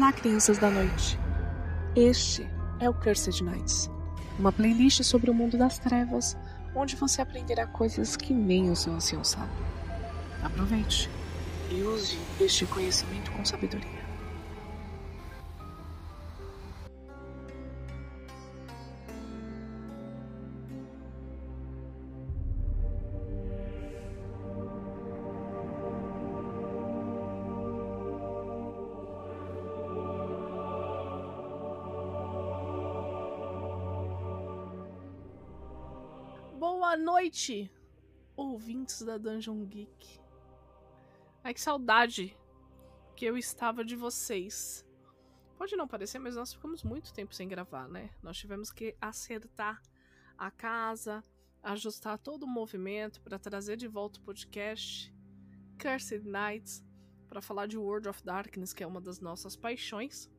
Olá, crianças da noite. Este é o Cursed Nights, uma playlist sobre o mundo das trevas, onde você aprenderá coisas que nem o seu ancião sabe. Aproveite e use este conhecimento com sabedoria. Noite, ouvintes da Dungeon Geek. Ai, que saudade que eu estava de vocês. Pode não parecer, mas nós ficamos muito tempo sem gravar, né? Nós tivemos que acertar a casa, ajustar todo o movimento para trazer de volta o podcast Cursed Nights para falar de World of Darkness, que é uma das nossas paixões.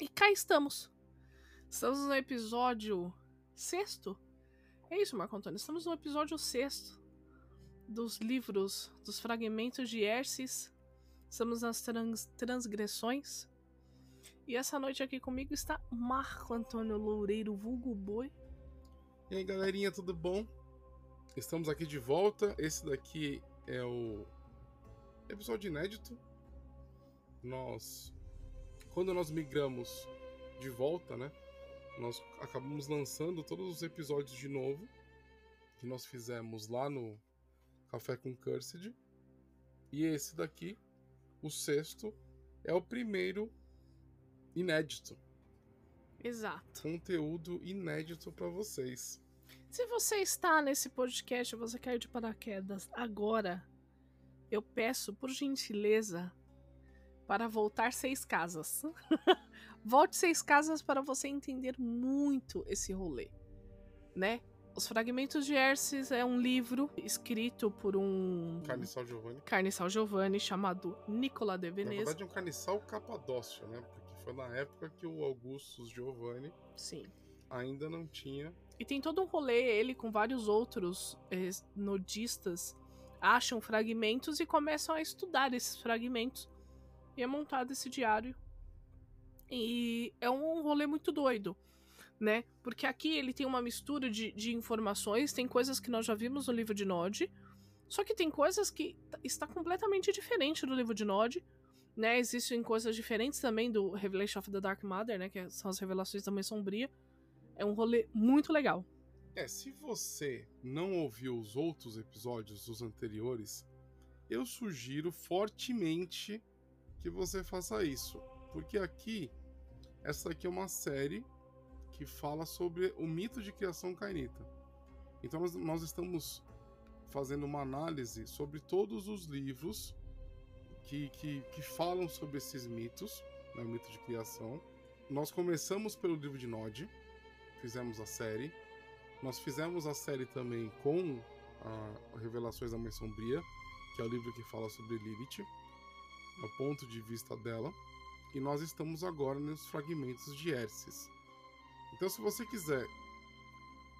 E cá estamos. Estamos no episódio sexto é isso, Marco Antônio. Estamos no episódio 6 dos livros dos fragmentos de Erces. Estamos nas trans transgressões. E essa noite aqui comigo está Marco Antônio Loureiro, vulgo boi. E aí, galerinha, tudo bom? Estamos aqui de volta. Esse daqui é o episódio inédito. Nós, quando nós migramos de volta, né? Nós acabamos lançando todos os episódios de novo que nós fizemos lá no Café com Cursed. E esse daqui, o sexto, é o primeiro inédito. Exato. Conteúdo inédito para vocês. Se você está nesse podcast, você caiu de paraquedas agora, eu peço por gentileza para voltar seis casas. Volte seis casas para você entender muito esse rolê, né? Os Fragmentos de Erces é um livro escrito por um Carniçal Giovanni. Carniçal Giovanni chamado Nicola de Veneza. Na verdade, é um carniçal capadócio, né? Porque foi na época que o Augustus Giovanni Sim. ainda não tinha. E tem todo um rolê, ele com vários outros eh, nodistas acham fragmentos e começam a estudar esses fragmentos. E é montado esse diário e é um rolê muito doido, né? Porque aqui ele tem uma mistura de, de informações, tem coisas que nós já vimos no livro de Nod, só que tem coisas que está completamente diferente do livro de Nod, né? Existem coisas diferentes também do Revelation of the Dark Mother, né? Que são as revelações da Mãe Sombria. É um rolê muito legal. É, se você não ouviu os outros episódios dos anteriores, eu sugiro fortemente que você faça isso. Porque aqui, essa aqui é uma série que fala sobre o mito de criação cainita. Então nós, nós estamos fazendo uma análise sobre todos os livros que, que, que falam sobre esses mitos, né, o mito de criação. Nós começamos pelo livro de Nod, fizemos a série. Nós fizemos a série também com a Revelações da Mãe Sombria, que é o livro que fala sobre Lilith, o ponto de vista dela e nós estamos agora nos fragmentos de Erces. Então, se você quiser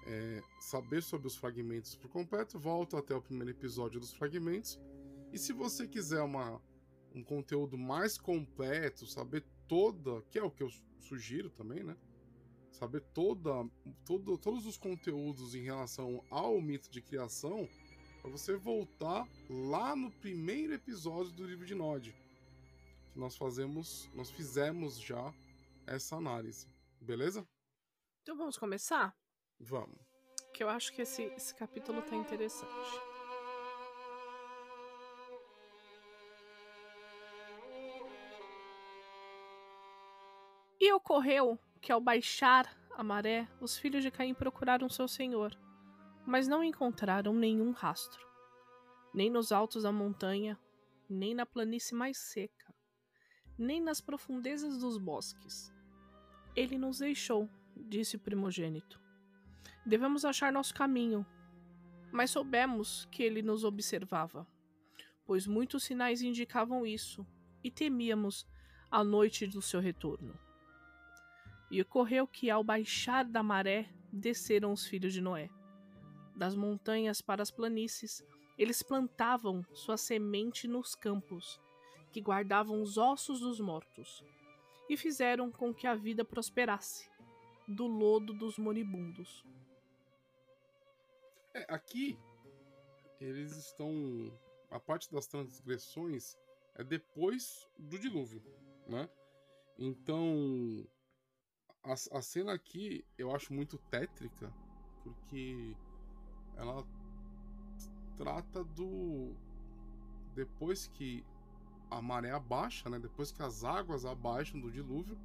é, saber sobre os fragmentos por completo, volta até o primeiro episódio dos fragmentos. E se você quiser uma, um conteúdo mais completo, saber toda, que é o que eu sugiro também, né? Saber toda, todo, todos os conteúdos em relação ao mito de criação, para você voltar lá no primeiro episódio do livro de Nod nós fazemos, nós fizemos já essa análise, beleza? Então vamos começar? Vamos. Que eu acho que esse, esse capítulo tá interessante. E ocorreu que ao baixar a maré, os filhos de Caim procuraram seu senhor, mas não encontraram nenhum rastro, nem nos altos da montanha, nem na planície mais seca nem nas profundezas dos bosques. Ele nos deixou, disse o primogênito. Devemos achar nosso caminho. Mas soubemos que ele nos observava, pois muitos sinais indicavam isso, e temíamos a noite do seu retorno. E ocorreu que, ao baixar da maré, desceram os filhos de Noé. Das montanhas para as planícies, eles plantavam sua semente nos campos que guardavam os ossos dos mortos, e fizeram com que a vida prosperasse do lodo dos moribundos. É, aqui eles estão. A parte das transgressões é depois do dilúvio, né? Então. A, a cena aqui eu acho muito tétrica, porque ela trata do. Depois que a maré abaixa, né? Depois que as águas abaixam do dilúvio,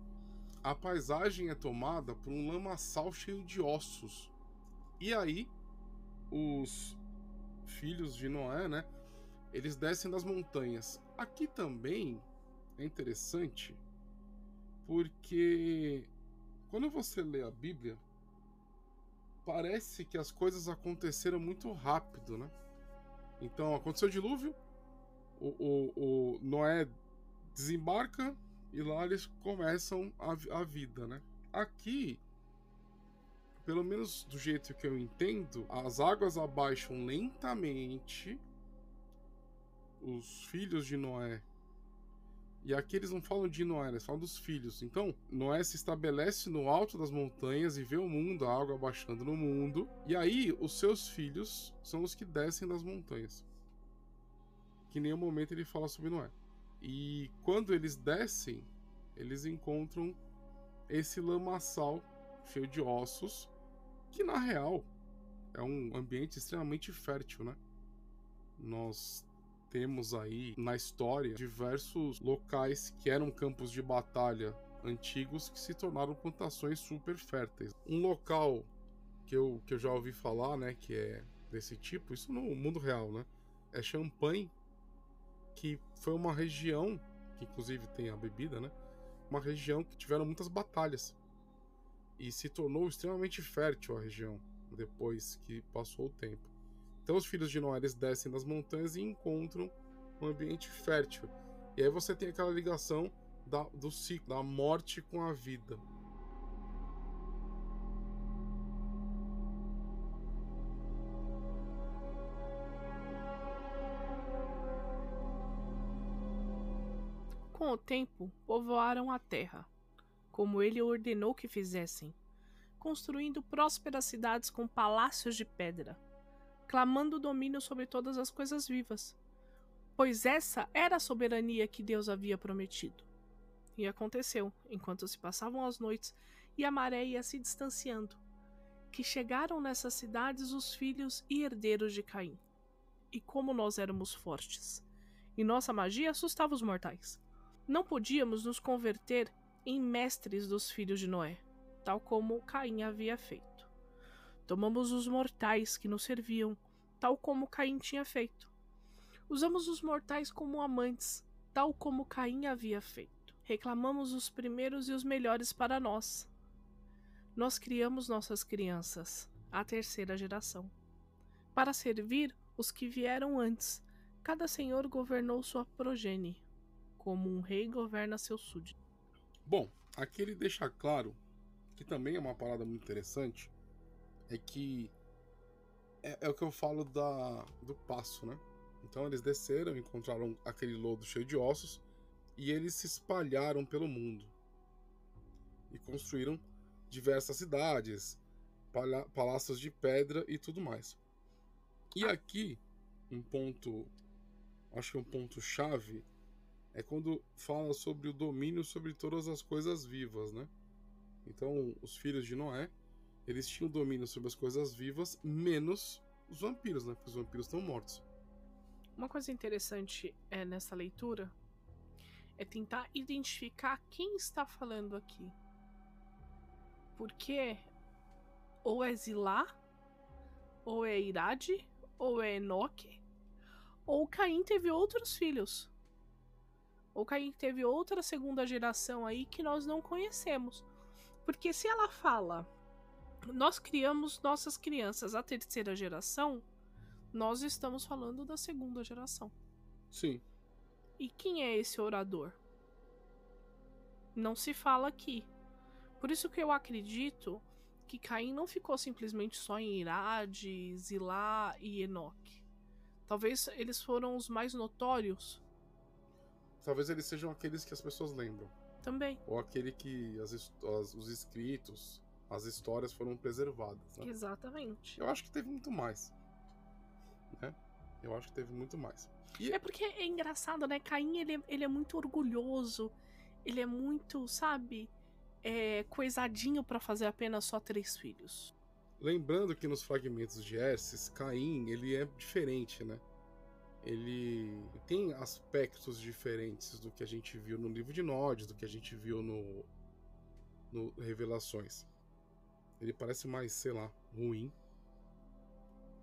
a paisagem é tomada por um lamaçal cheio de ossos. E aí, os filhos de Noé, né? Eles descem das montanhas. Aqui também é interessante porque quando você lê a Bíblia, parece que as coisas aconteceram muito rápido, né? Então aconteceu o dilúvio, o, o, o Noé desembarca e lá eles começam a, a vida, né? Aqui, pelo menos do jeito que eu entendo, as águas abaixam lentamente os filhos de Noé. E aqui eles não falam de Noé, eles falam dos filhos. Então, Noé se estabelece no alto das montanhas e vê o mundo, a água abaixando no mundo. E aí, os seus filhos são os que descem das montanhas que em nenhum momento ele fala sobre Noé. E quando eles descem, eles encontram esse lamaçal cheio de ossos, que na real é um ambiente extremamente fértil, né? Nós temos aí na história diversos locais que eram campos de batalha antigos que se tornaram plantações super férteis. Um local que eu, que eu já ouvi falar, né, que é desse tipo, isso no mundo real, né? É Champagne, que foi uma região, que inclusive tem a bebida, né? Uma região que tiveram muitas batalhas. E se tornou extremamente fértil a região depois que passou o tempo. Então os filhos de Noé descem das montanhas e encontram um ambiente fértil. E aí você tem aquela ligação da, do ciclo, da morte com a vida. O tempo, povoaram a terra, como ele ordenou que fizessem, construindo prósperas cidades com palácios de pedra, clamando domínio sobre todas as coisas vivas, pois essa era a soberania que Deus havia prometido. E aconteceu, enquanto se passavam as noites e a maré ia se distanciando, que chegaram nessas cidades os filhos e herdeiros de Caim. E como nós éramos fortes, e nossa magia assustava os mortais não podíamos nos converter em mestres dos filhos de Noé, tal como Caim havia feito. Tomamos os mortais que nos serviam, tal como Caim tinha feito. Usamos os mortais como amantes, tal como Caim havia feito. Reclamamos os primeiros e os melhores para nós. Nós criamos nossas crianças, a terceira geração, para servir os que vieram antes. Cada senhor governou sua progenie como um rei governa seu súdito. Bom, aqui ele deixa claro que também é uma parada muito interessante, é que é, é o que eu falo da, do passo, né? Então eles desceram, encontraram aquele lodo cheio de ossos e eles se espalharam pelo mundo e construíram diversas cidades, palácios de pedra e tudo mais. E aqui um ponto, acho que um ponto chave é quando fala sobre o domínio sobre todas as coisas vivas, né? Então, os filhos de Noé, eles tinham domínio sobre as coisas vivas, menos os vampiros, né? Porque os vampiros estão mortos. Uma coisa interessante é nessa leitura é tentar identificar quem está falando aqui. Porque ou é Zilá, ou é Irade, ou é Enoque, ou Caim teve outros filhos. Ou Caim teve outra segunda geração aí que nós não conhecemos. Porque se ela fala, nós criamos nossas crianças a terceira geração, nós estamos falando da segunda geração. Sim. E quem é esse orador? Não se fala aqui. Por isso que eu acredito que Caim não ficou simplesmente só em Irade, Zilá e Enoque. Talvez eles foram os mais notórios Talvez eles sejam aqueles que as pessoas lembram. Também. Ou aquele que as, as- os escritos, as histórias foram preservadas. né? Exatamente. Eu acho que teve muito mais. Né? Eu acho que teve muito mais. E É porque é engraçado, né? Caim, ele, é- ele é muito orgulhoso. Ele é muito, sabe? É, coisadinho pra fazer apenas só três filhos. lembrando que nos fragmentos de Erses, Caim, ele é diferente, né? Ele tem aspectos diferentes do que a gente viu no livro de Nod, do que a gente viu no, no Revelações. Ele parece mais, sei lá, ruim.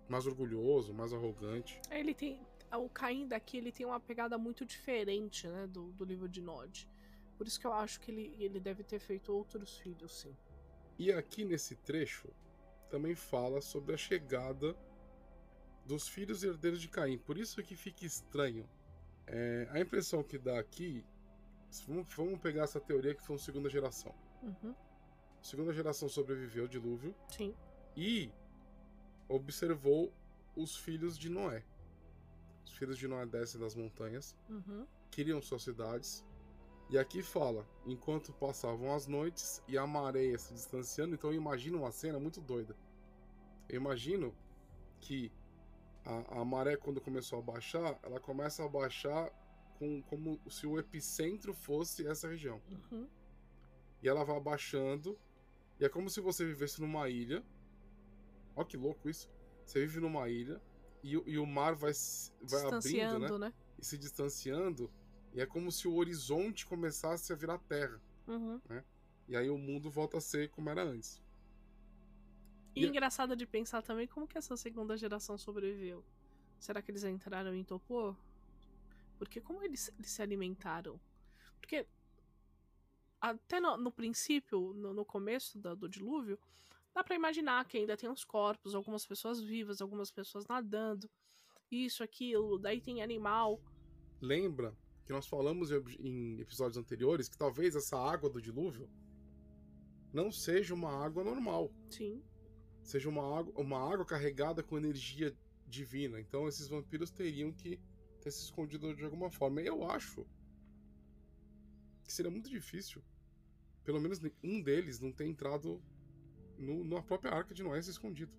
Mais orgulhoso, mais arrogante. Ele tem. O Caim daqui ele tem uma pegada muito diferente, né? Do, do livro de Nod. Por isso que eu acho que ele, ele deve ter feito outros filhos, sim. E aqui nesse trecho também fala sobre a chegada dos filhos herdeiros de Caim. Por isso que fica estranho. É, a impressão que dá aqui. Vamos, vamos pegar essa teoria que foi uma segunda geração. Uhum, segunda geração sobreviveu ao dilúvio sim. e observou os filhos de Noé. Os filhos de Noé descem das montanhas, Uhum. criam suas cidades. E aqui fala, enquanto passavam as noites e a maré se distanciando, então eu imagino uma cena muito doida. Eu imagino que a, a maré, quando começou a baixar, ela começa a baixar com, como se o epicentro fosse essa região. Uhum. E ela vai abaixando, e é como se você vivesse numa ilha. Olha que louco isso. Você vive numa ilha, e, o- e o mar vai, se- vai abrindo, né? Distanciando, né? e se distanciando, e é como se o horizonte começasse a virar terra. Uhum. E aí o mundo volta a ser como era antes. E E- engraçado de pensar também como que essa segunda geração sobreviveu. Será que eles entraram em Topor? Porque como eles, eles se alimentaram? Porque até no, no princípio, no, no começo da- do dilúvio, dá pra imaginar que ainda tem os corpos, algumas pessoas vivas, algumas pessoas nadando, isso, aquilo, daí tem animal. Lembra que nós falamos em episódios anteriores que talvez essa água do dilúvio não seja uma água normal. Sim. Seja uma água, uma água carregada com energia divina. Então esses vampiros teriam que ter se escondido de alguma forma. Eu acho que seria muito difícil, pelo menos um deles não ter entrado no- na própria arca de Noé se escondido.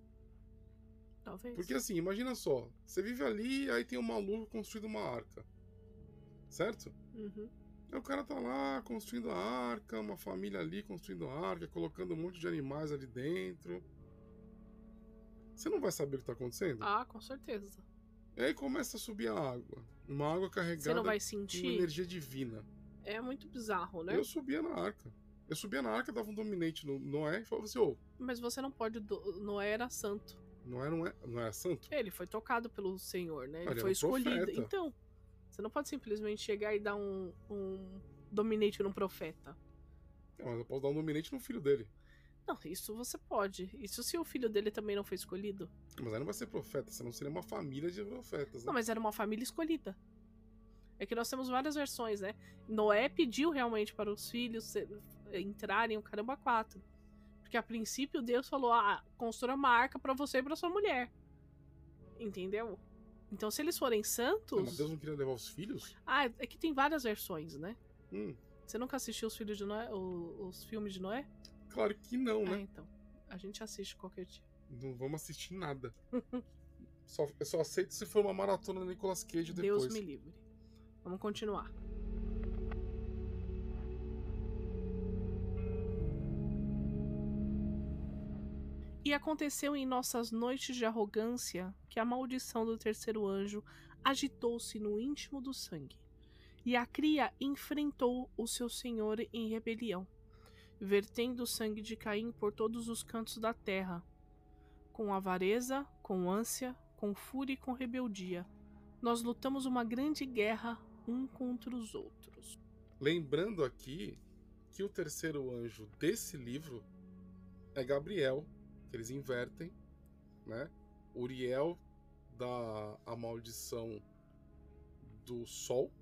Talvez. Porque assim, imagina só, você vive ali, aí tem um maluco construindo uma arca. Certo? Uhum. Aí o cara tá lá construindo a arca, uma família ali construindo a arca, colocando um monte de animais ali dentro. Você não vai saber o que tá acontecendo? Ah, com certeza. E aí começa a subir a água. Uma água carregada Você não vai com sentir. energia divina. É muito bizarro, né? Eu subia na arca. Eu subia na arca, dava um dominante no Noé e falava assim, ô, Mas você não pode. do- Noé era santo. Noé não, é, não era santo? Ele foi tocado pelo Senhor, né? Ele Ele era foi escolhido. profeta. Então, você não pode simplesmente chegar e dar um, um dominate num profeta. É, mas eu posso dar um dominante no filho dele. Não, isso você pode. Isso se o filho dele também não foi escolhido. Mas aí não vai ser profeta, senão seria uma família de profetas, né? Não, mas era uma família escolhida. É que nós temos várias versões, né? Noé pediu realmente para os filhos ser- entrarem o caramba quatro. Porque a princípio Deus falou: ah, construa uma arca pra você e pra sua mulher. Entendeu? Então, se eles forem santos. mas Deus não queria levar os filhos? Ah, é que tem várias versões, né? Hum, Você nunca assistiu os filhos de Noé? o- os filmes de Noé? Claro que não, Ah, né? então. A gente assiste qualquer dia. Não vamos assistir nada. só, eu só aceito se for uma maratona do Nicolas Cage depois. Deus me livre. Vamos continuar. E aconteceu em nossas noites de arrogância que a maldição do terceiro anjo agitou-se no íntimo do sangue. E a cria enfrentou o seu senhor em rebelião, vertendo o sangue de Caim por todos os cantos da terra, com avareza, com ânsia, com fúria e com rebeldia. Nós lutamos uma grande guerra um contra os outros. Lembrando aqui que o terceiro anjo desse livro é Gabriel, que eles invertem, né? Uriel dá a maldição do sol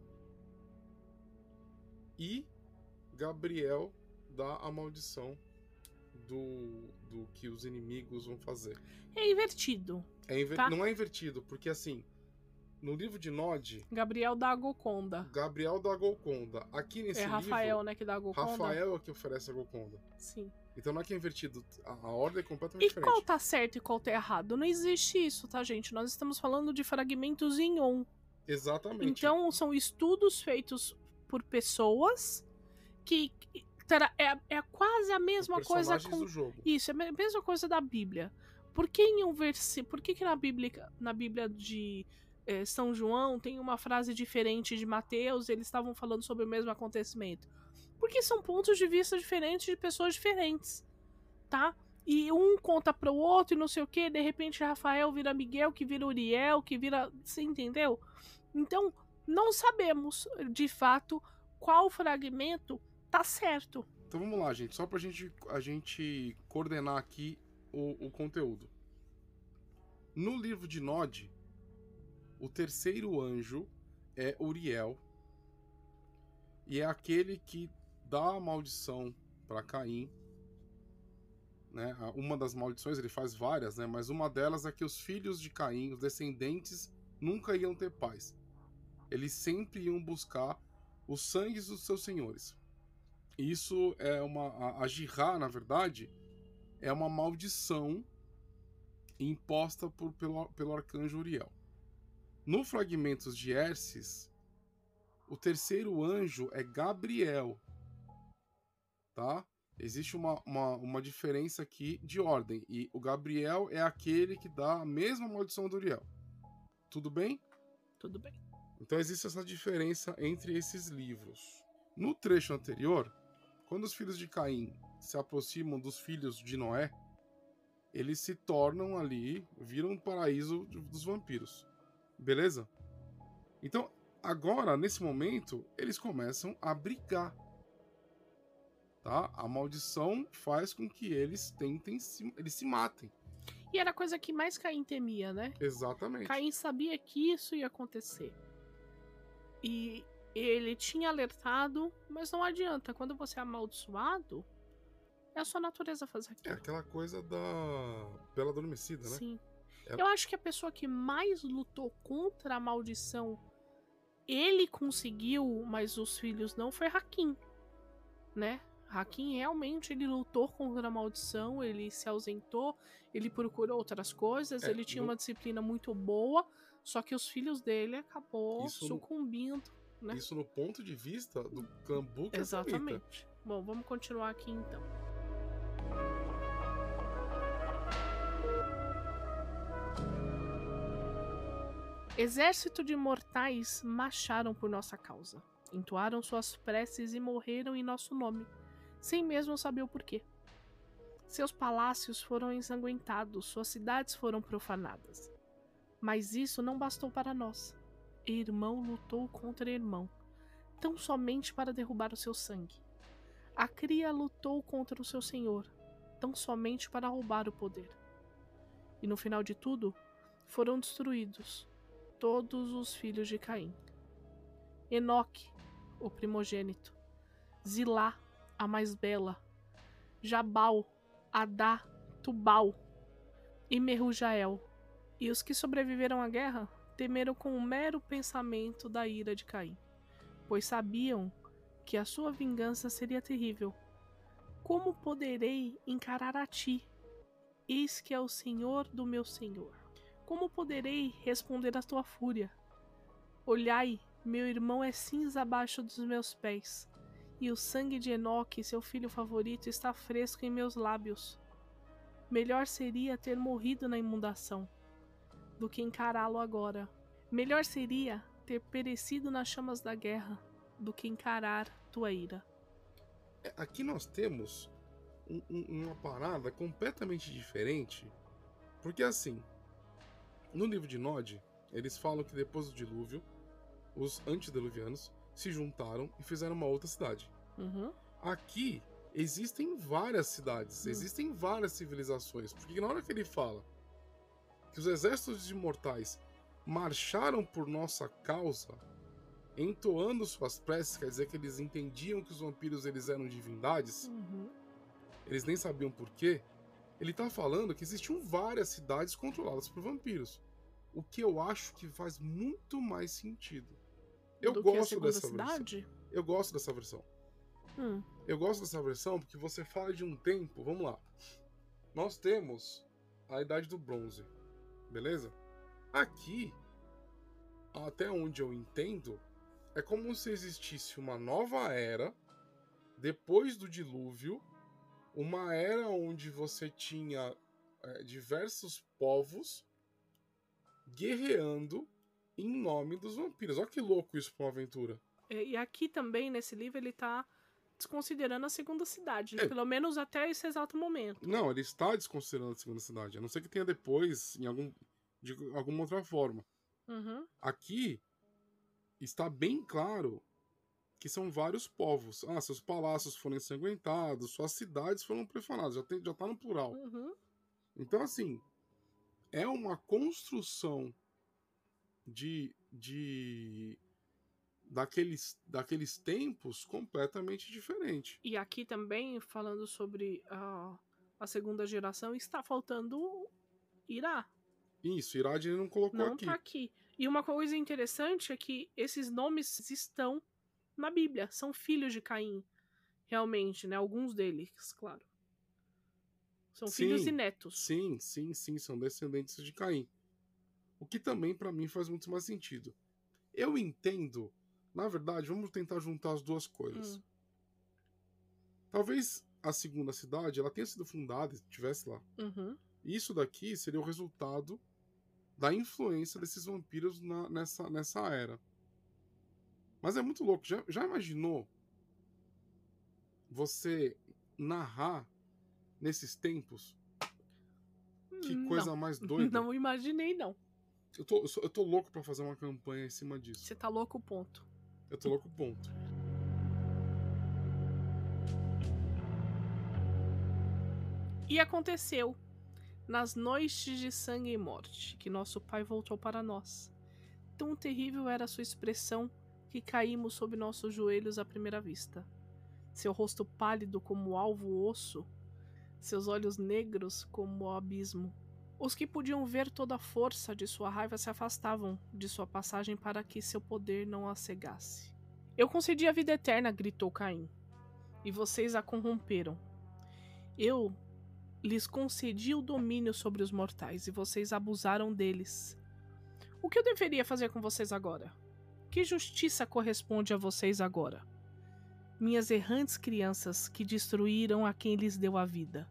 e Gabriel dá a maldição do, do que os inimigos vão fazer. É invertido. É inver- Tá. Não é invertido, porque assim, no livro de Nod, Gabriel da Golconda. Gabriel da Golconda. Aqui nesse É livro, Rafael, né, que dá a Golconda. Rafael é que oferece a Golconda. Sim. Então não é que é invertido, a, a ordem é completamente E diferente. qual tá certo e qual tá errado? Não existe isso, tá, gente? Nós estamos falando de fragmentos em on. Exatamente. Então, são estudos feitos por pessoas que. Terá- É, é quase a mesma coisa com. Isso, é a mesma coisa da Bíblia. Por que em um versículo. Por que, que na Bíblia, na Bíblia de eh, São João tem uma frase diferente de Mateus eles estavam falando sobre o mesmo acontecimento? Porque são pontos de vista diferentes de pessoas diferentes, tá? E um conta para o outro e não sei o que, de repente Rafael vira Miguel, que vira Uriel, que vira. Você entendeu? Então, não sabemos de fato qual fragmento tá certo. Então vamos lá, gente. Só pra gente, a gente coordenar aqui o, o conteúdo. No livro de Nod, o terceiro anjo é Uriel. E é aquele que dá a maldição para Caim. Né? Uma das maldições, ele faz várias, né? mas uma delas é que os filhos de Caim, os descendentes, nunca iam ter paz. Eles sempre iam buscar os sangues dos seus senhores. Isso é uma. A, Jihá, na verdade, é uma maldição imposta por, pelo, pelo arcanjo Uriel. No Fragmentos de Erces, o terceiro anjo é Gabriel. Tá? Existe uma, uma, uma diferença aqui de ordem. E o Gabriel é aquele que dá a mesma maldição do Uriel. Tudo bem? Tudo bem. Então existe essa diferença entre esses livros. No trecho anterior, quando os filhos de Caim se aproximam dos filhos de Noé, eles se tornam ali, viram o paraíso dos vampiros. Beleza? Então, agora, nesse momento, eles começam a brigar. Tá? A maldição faz com que eles tentem se, eles se matem. E era a coisa que mais Caim temia, né? Exatamente. Caim sabia que isso ia acontecer. E ele tinha alertado, mas não adianta. Quando você é amaldiçoado, é a sua natureza fazer É aquilo. aquela coisa da Bela Adormecida, né? Sim. É- Eu acho que a pessoa que mais lutou contra a maldição, ele conseguiu, mas os filhos não, foi Hakim, né? Hakim realmente ele lutou contra a maldição, ele se ausentou, ele procurou outras coisas, É, ele tinha no- uma disciplina muito boa, só que os filhos dele acabou Isso sucumbindo, né? Isso no ponto de vista do Cambuca Exatamente. Bom, vamos continuar aqui então. Exército de mortais marcharam por nossa causa, entoaram suas preces e morreram em nosso nome, sem mesmo saber o porquê. Seus palácios foram ensanguentados, suas cidades foram profanadas. Mas isso não bastou para nós. Irmão lutou contra irmão, tão somente para derrubar o seu sangue. A cria lutou contra o seu senhor, tão somente para roubar o poder. E no final de tudo, foram destruídos todos os filhos de Caim. Enoque, o primogênito, Zilá, a mais bela, Jabal, Adá, Tubal e Merujael. E os que sobreviveram à guerra temeram com o mero pensamento da ira de Caim, pois sabiam que a sua vingança seria terrível. Como poderei encarar a ti? Eis que é o Senhor do meu Senhor. Como poderei responder à tua fúria? Olhai, meu irmão é cinza abaixo dos meus pés, e o sangue de Enoque, seu filho favorito, está fresco em meus lábios. Melhor seria ter morrido na imundação do que encará-lo agora. Melhor seria ter perecido nas chamas da guerra do que encarar tua ira. É, Aqui nós temos um- um- uma parada completamente diferente, porque assim, no livro de Nod, eles falam que depois do dilúvio, os antediluvianos se juntaram e fizeram uma outra cidade. Uhum. Aqui existem várias cidades, Hum. existem várias civilizações, porque na hora que ele fala que os exércitos de mortais marcharam por nossa causa, entoando suas preces, quer dizer que eles entendiam que os vampiros eles eram divindades, Uhum. eles nem sabiam por quê. Ele tá falando que existiam várias cidades controladas por vampiros. o que eu acho que faz muito mais sentido. Eu Do gosto dessa versão. cidade? Eu gosto dessa versão. Hum. Eu gosto dessa versão porque você fala de um tempo. Vamos lá. Nós temos a idade do bronze, beleza? Aqui, até onde eu entendo, é como se existisse uma nova era depois do dilúvio, uma era onde você tinha é, diversos povos guerreando em nome dos vampiros. Olha que louco isso pra uma aventura. E e aqui também, nesse livro, ele tá desconsiderando a segunda cidade. É. Pelo menos até esse exato momento. Não, ele está desconsiderando a segunda cidade. A não ser que tenha depois, em algum, de alguma outra forma. Uhum. Aqui está bem claro que são vários povos. Ah, seus palácios foram ensanguentados, suas cidades foram profanadas. Já, tem, já tá no plural. Uhum. Então, assim, é uma construção de. de daqueles, daqueles tempos completamente diferente. E aqui também, falando sobre a, a segunda geração, está faltando Irá. Isso, Irad ele não colocou Não aqui. tá aqui. E uma coisa interessante é que esses nomes estão na Bíblia. São filhos de Caim. Realmente, né? Alguns deles, claro. São filhos Sim, e netos. Sim, sim, sim, são descendentes de Caim. O que também pra mim faz muito mais sentido. Eu entendo, na verdade, vamos tentar juntar as duas coisas. Hum. Talvez a segunda cidade ela tenha sido fundada, estivesse lá. Uhum. Isso daqui seria o resultado da influência desses vampiros na- nessa, nessa era. Mas é muito louco. Já, já imaginou você narrar nesses tempos? Que coisa não. mais doida. Não imaginei, não. Eu, tô, eu, sou- eu tô louco pra fazer uma campanha em cima disso. Você tá louco, ponto. Eu tô louco, ponto. E aconteceu, nas noites de sangue e morte, que nosso pai voltou para nós. Tão terrível era sua expressão que caímos sob nossos joelhos à primeira vista. Seu rosto pálido como alvo osso, seus olhos negros como o abismo. Os que podiam ver toda a força de sua raiva se afastavam de sua passagem para que seu poder não a cegasse. Eu concedi a vida eterna, gritou Caim, e vocês a corromperam. Eu lhes concedi o domínio sobre os mortais e vocês abusaram deles. O que eu deveria fazer com vocês agora? Que justiça corresponde a vocês agora? Minhas errantes crianças que destruíram a quem lhes deu a vida.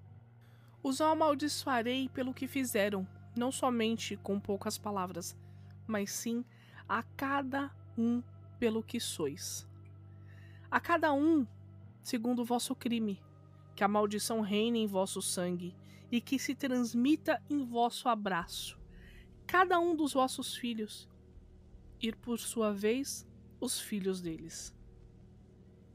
Os amaldiçoarei pelo que fizeram, não somente com poucas palavras, mas sim a cada um pelo que sois. A cada um segundo o vosso crime que a maldição reine em vosso sangue e que se transmita em vosso abraço. Cada um dos vossos filhos, ir por sua vez os filhos deles.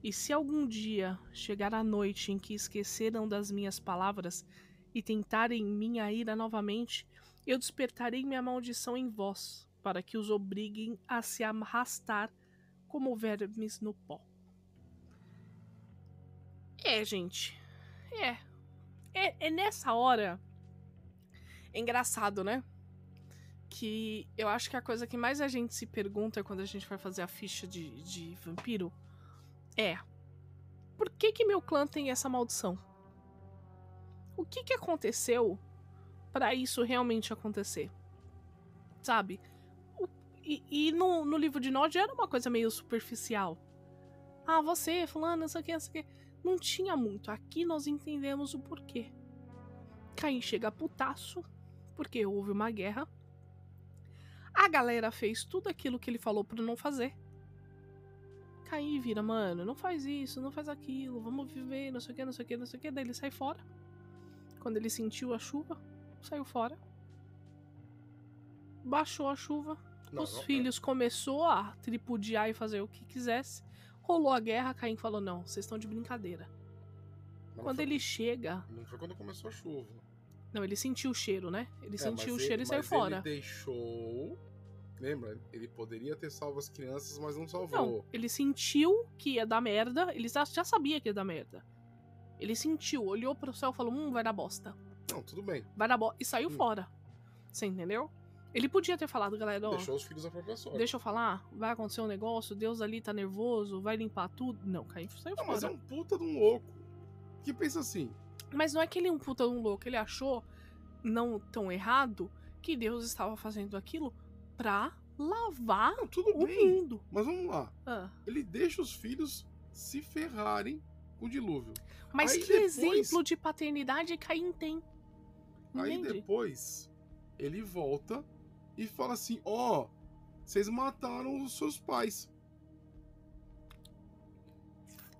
E se algum dia chegar a noite em que esqueceram das minhas palavras e tentarem minha ira novamente, eu despertarei minha maldição em vós, para que os obriguem a se arrastar como vermes no pó. É, gente. É. É, é nessa hora. É engraçado, né? Que eu acho que a coisa que mais a gente se pergunta quando a gente vai fazer a ficha de, de vampiro é: por que que meu clã tem essa maldição? O que que aconteceu para isso realmente acontecer? Sabe? E e no, no livro de Nod era uma coisa meio superficial. Ah, você, fulano, não sei o que, não sei o que. Não tinha muito. Aqui nós entendemos o porquê. Caim chega putaço, porque houve uma guerra. A galera fez tudo aquilo que ele falou pra não fazer. Caim vira, mano, não faz isso, não faz aquilo, vamos viver, não sei o que, não sei o que, não sei o que. Daí ele sai fora. Quando ele sentiu a chuva, saiu fora. Baixou a chuva. Não, Os não, é. filhos começou a tripudiar e fazer o que quisesse. Rolou a guerra, Caim falou: Não, vocês estão de brincadeira. Mas não Quando foi- ele chega. Não foi quando começou a chuva. Não, ele sentiu o cheiro, né? Ele É, sentiu o mas cheiro ele- e saiu fora. Ele deixou. Lembra? Ele poderia ter salvo as crianças, mas não Não, salvou. ele sentiu que ia dar merda. Ele já já sabia que ia dar merda. Ele sentiu, olhou pro céu e falou: Hum, vai dar bosta. Não, tudo bem. Vai dar bosta. E saiu Hum. fora. Você entendeu? Ele podia ter falado, galera, ó, Deixou os filhos à própria sorte. deixa eu falar, vai acontecer um negócio, Deus ali tá nervoso, vai limpar tudo. Não, Caim saiu Não, mas é fora. um puta de um louco. Que pensa assim, Mas não é que ele é um puta um louco, ele achou, não tão errado, que Deus estava fazendo aquilo pra lavar não, tudo o bem, mundo. mas vamos lá. Ah, Ele deixa os filhos se ferrarem o dilúvio. Mas Aí que depois- exemplo de paternidade Caim tem? Aí Entende? depois ele volta e fala assim: Ó, vocês mataram os seus pais.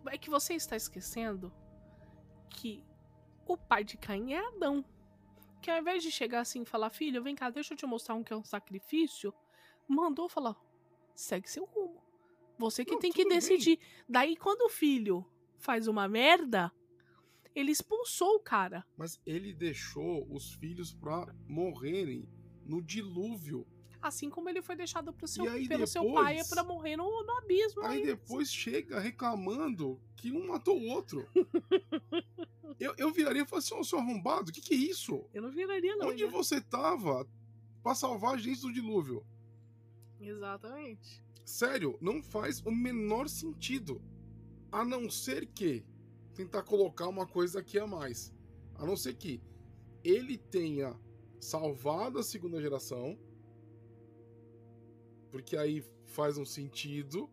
É que você está esquecendo que o pai de Caim é Adão. Que ao invés de chegar assim e falar, filho, vem cá, deixa eu te mostrar um que é um sacrifício, mandou falar, segue seu rumo. Você que Não, tem que tudo bem. decidir. Daí, quando o filho faz uma merda, ele expulsou o cara. Mas ele deixou os filhos pra morrerem no dilúvio. Assim como ele foi deixado pro seu, pelo seu depois- pai pra morrer no, no abismo. Aí aí. depois chega reclamando que um matou o outro. eu, eu viraria e falaria assim: Ô, seu arrombado, o que, que é isso? Eu não viraria, não. Onde né? você tava pra salvar a gente do dilúvio? Exatamente. Sério, não faz o menor sentido. A não ser que tentar colocar uma coisa aqui a mais. A não ser que ele tenha salvado a segunda geração. Porque aí faz um sentido.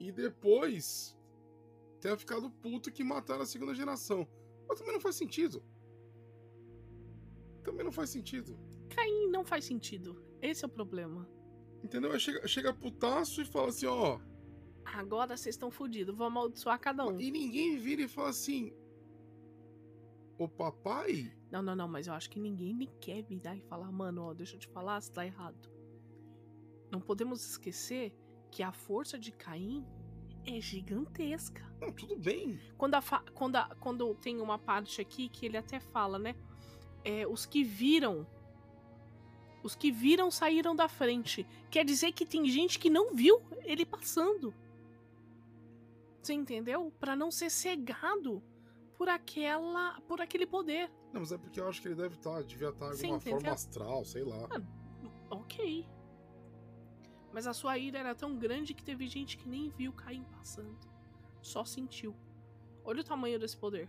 E depois tenha ficado puto que mataram a segunda geração. Mas também não faz sentido. Também não faz sentido. Caim não faz sentido. Esse é o problema. Entendeu? Chega, chega putaço e fala assim, ó. Agora vocês estão fodidos, vou amaldiçoar cada um. E ninguém vira e fala assim. O papai? Não, não, não, mas eu acho que ninguém nem quer virar e falar, mano, ó, deixa eu te falar, você tá errado. Não podemos esquecer que a força de Caim é gigantesca. Não, tudo bem. Quando, a quando, a- quando tem uma parte aqui que ele até fala, né? É, os que viram. Os que viram saíram da frente. Quer dizer que tem gente que não viu ele passando. Você entendeu? Pra não ser cegado por aquela. por aquele poder. Não, mas é porque eu acho que ele deve estar, devia estar de Sim, alguma forma astral, sei lá. Ok. Mas a sua ira era tão grande que teve gente que nem viu Caim passando. Só sentiu. Olha o tamanho desse poder.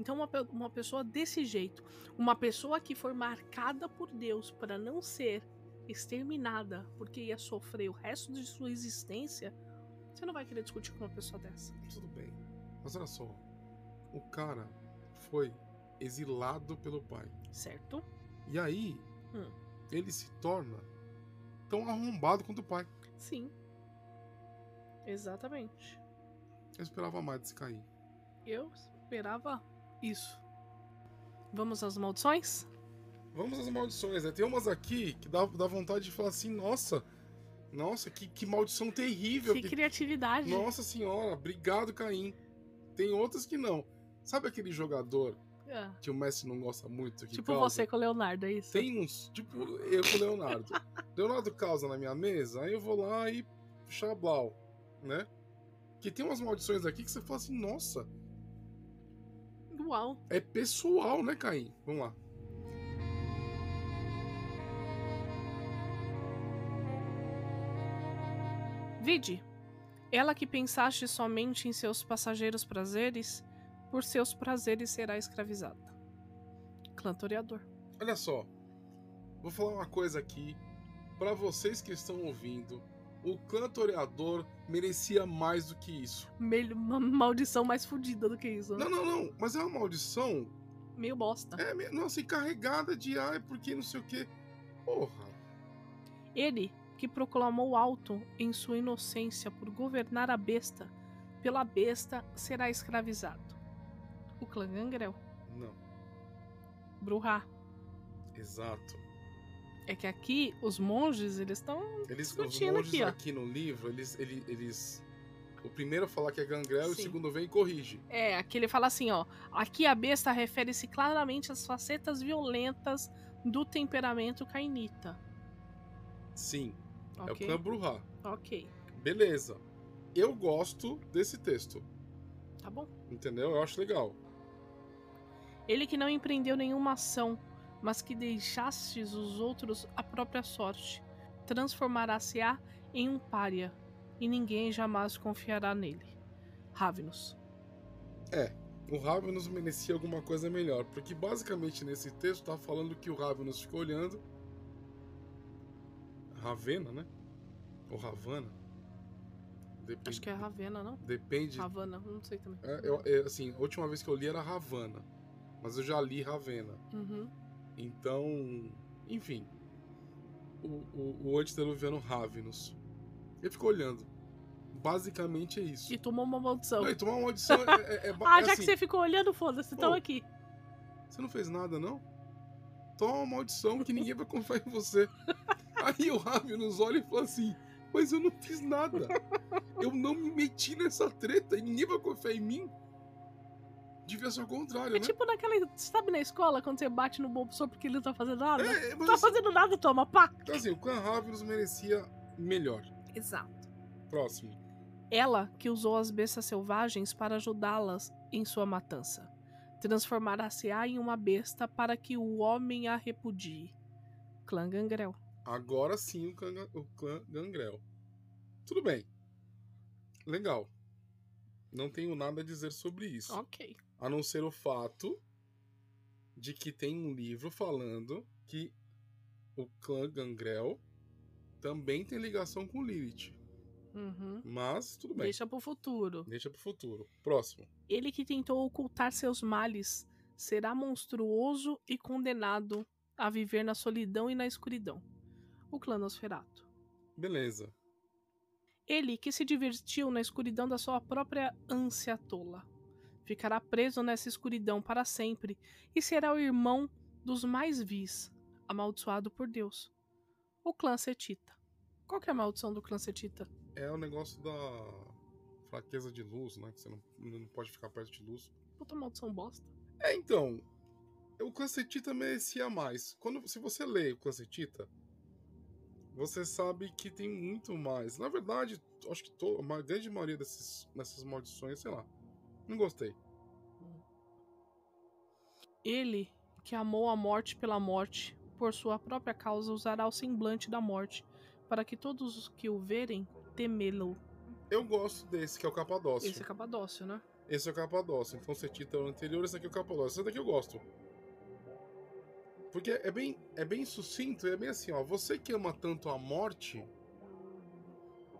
Então, uma, uma pessoa desse jeito, uma pessoa que for marcada por Deus para não ser exterminada porque ia sofrer o resto de sua existência, você não vai querer discutir com uma pessoa dessa. Tudo bem. Mas olha só. O cara foi exilado pelo pai. Certo? E aí, Hum. ele se torna tão arrombado quanto o pai. Sim. Exatamente. Eu esperava mais desse Caim. Eu esperava isso. Vamos às maldições? Vamos às maldições, né? Tem umas aqui que dá, dá vontade de falar assim, nossa, nossa, que, que maldição terrível. Que que- criatividade. Nossa senhora, obrigado, Caim. Tem outras que não. Sabe aquele jogador É. que o Messi não gosta muito? Que Tipo causa? você com o Leonardo, é isso? Tem uns, tipo eu com o Leonardo. Leonardo causa na minha mesa, aí eu vou lá e chablau, né? Que tem umas maldições aqui que você fala assim, nossa, Uau. é pessoal, né, Caim? Vamos lá. Vide. Ela que pensaste somente em seus passageiros prazeres, por seus prazeres será escravizada. Clã Toreador. Olha só, vou falar uma coisa aqui pra vocês que estão ouvindo. O clã toreador merecia mais do que isso. Meio- Uma maldição mais fodida do que isso. né? Não, não, não, mas é uma maldição, Meio bosta. é, me- nossa, e carregada de ai, porque não sei o que. Porra. Ele que proclamou alto em sua inocência por governar a besta, pela besta será escravizado. O clã Gangrel. Não, Bruhá. exato. É que aqui os monges, eles estão Eles, os discutindo monges aqui, ó. aqui no livro, eles, eles, eles. O primeiro a falar que é gangrel e o Sim. segundo vem e corrige. É, aqui ele fala assim, ó. Aqui a besta refere-se claramente às facetas violentas do temperamento cainita. Sim, é o Bruhá. Ok. Beleza. Eu gosto desse texto, Tá bom. entendeu? Eu acho legal. Ele que não empreendeu nenhuma ação mas que deixastes os outros à própria sorte, transformará-se-á em um pária, e ninguém jamais confiará nele. Ravenus. É, o Ravenus merecia alguma coisa melhor, porque basicamente nesse texto tá falando que o Ravenus ficou olhando. Ravena, né? Ou Ravana. Depende, Acho que é Ravena, não? Depende. Ravana, não sei também. É, eu, é, assim, a última vez que eu li era Ravana. Mas eu já li Ravena. Uhum. Então, enfim. O, o, o antediluviano Ravenus. Ele ficou olhando. Basicamente é isso. E tomou uma maldição. Não, e tomou uma maldição é, é, é Ah, é já assim, que você ficou olhando, foda-se, então aqui. Você não fez nada, não? Toma uma maldição que ninguém vai confiar em você. Aí o Ravenus olha e fala assim: Mas eu não fiz nada. Eu não me meti nessa treta e ninguém vai confiar em mim. Devia ser o contrário, É né? tipo naquela. Sabe na escola quando você bate no bom só porque ele não tá fazendo nada? É, Não mas tá assim, fazendo nada, toma, pá! então assim, o clã Ravenus merecia melhor. Exato. Próximo. Ela que usou as bestas selvagens para ajudá-las em sua matança. Transformará-se-á em uma besta para que o homem a repudie. Clã Gangrel. Agora sim o clã, o clã Gangrel. Tudo bem. Legal. Não tenho nada a dizer sobre isso. Ok. A não ser o fato de que tem um livro falando que o clã Gangrel também tem ligação com Lilith. Uhum. Mas, tudo bem. Deixa pro futuro. Deixa pro futuro. Próximo. Ele que tentou ocultar seus males será monstruoso e condenado a viver na solidão e na escuridão. O clã Nosferato. Beleza. Ele que se divertiu na escuridão da sua própria ânsia tola. Ficará preso nessa escuridão para sempre e será o irmão dos mais vis, amaldiçoado por Deus. O clã Setita. Qual que é a maldição do clã Setita? É o negócio da fraqueza de luz, né? Que você não, não pode ficar perto de luz. Puta maldição bosta. É, então. O Clansetita merecia mais. Quando, se você lê o Clansetita, você sabe que tem muito mais. Na verdade, acho que to, a grande maioria desses, dessas maldições, sei lá. Não gostei. Ele, que amou a morte pela morte, por sua própria causa usará o semblante da morte, para que todos os que o verem temê-lo. Eu gosto desse, que é o Capadócio. Esse é Capadócio, né? Esse é o Capadócio. Então você tita o anterior, esse aqui é o Capadócio. Esse daqui eu gosto. Porque é bem, é bem sucinto, é bem assim, ó. Você que ama tanto a morte,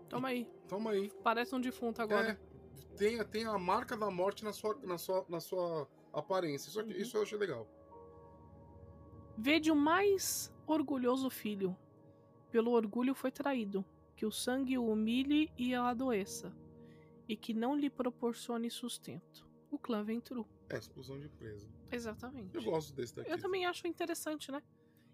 Toma aí. toma aí. Parece um defunto agora. É, tem, tem a marca da morte na sua, na sua, na sua aparência. Isso, aqui- Uhum. isso eu achei legal. Vede o mais orgulhoso filho. Pelo orgulho foi traído, que o sangue o humilhe e o adoeça, e que não lhe proporcione sustento. O clã Ventru. É, expulsão de preso. Exatamente. Eu gosto desse daqui. Eu também acho interessante, né?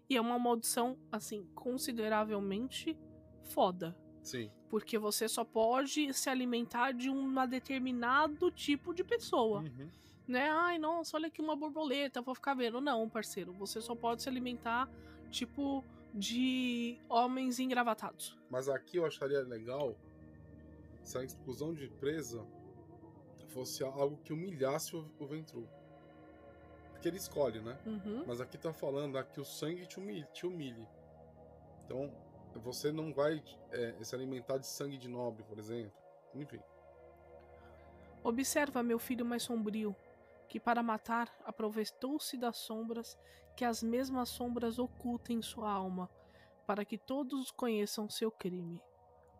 E é uma maldição, assim, consideravelmente foda. Sim. Porque você só pode se alimentar de um determinado tipo de pessoa. Uhum. Né? Ai, nossa, olha aqui uma borboleta, vou ficar vendo. Não, parceiro. Você só pode se alimentar, tipo, de homens engravatados. Mas aqui eu acharia legal se a expulsão de presa fosse algo que humilhasse o, o Ventru. Porque ele escolhe, né? Uhum. Mas aqui tá falando ah, que o sangue te humilhe. Te humilhe. Então, você não vai é, se alimentar de sangue de nobre, por exemplo. Enfim. Observa, meu filho mais sombrio, que para matar aproveitou-se das sombras que as mesmas sombras ocultam em sua alma, para que todos conheçam seu crime.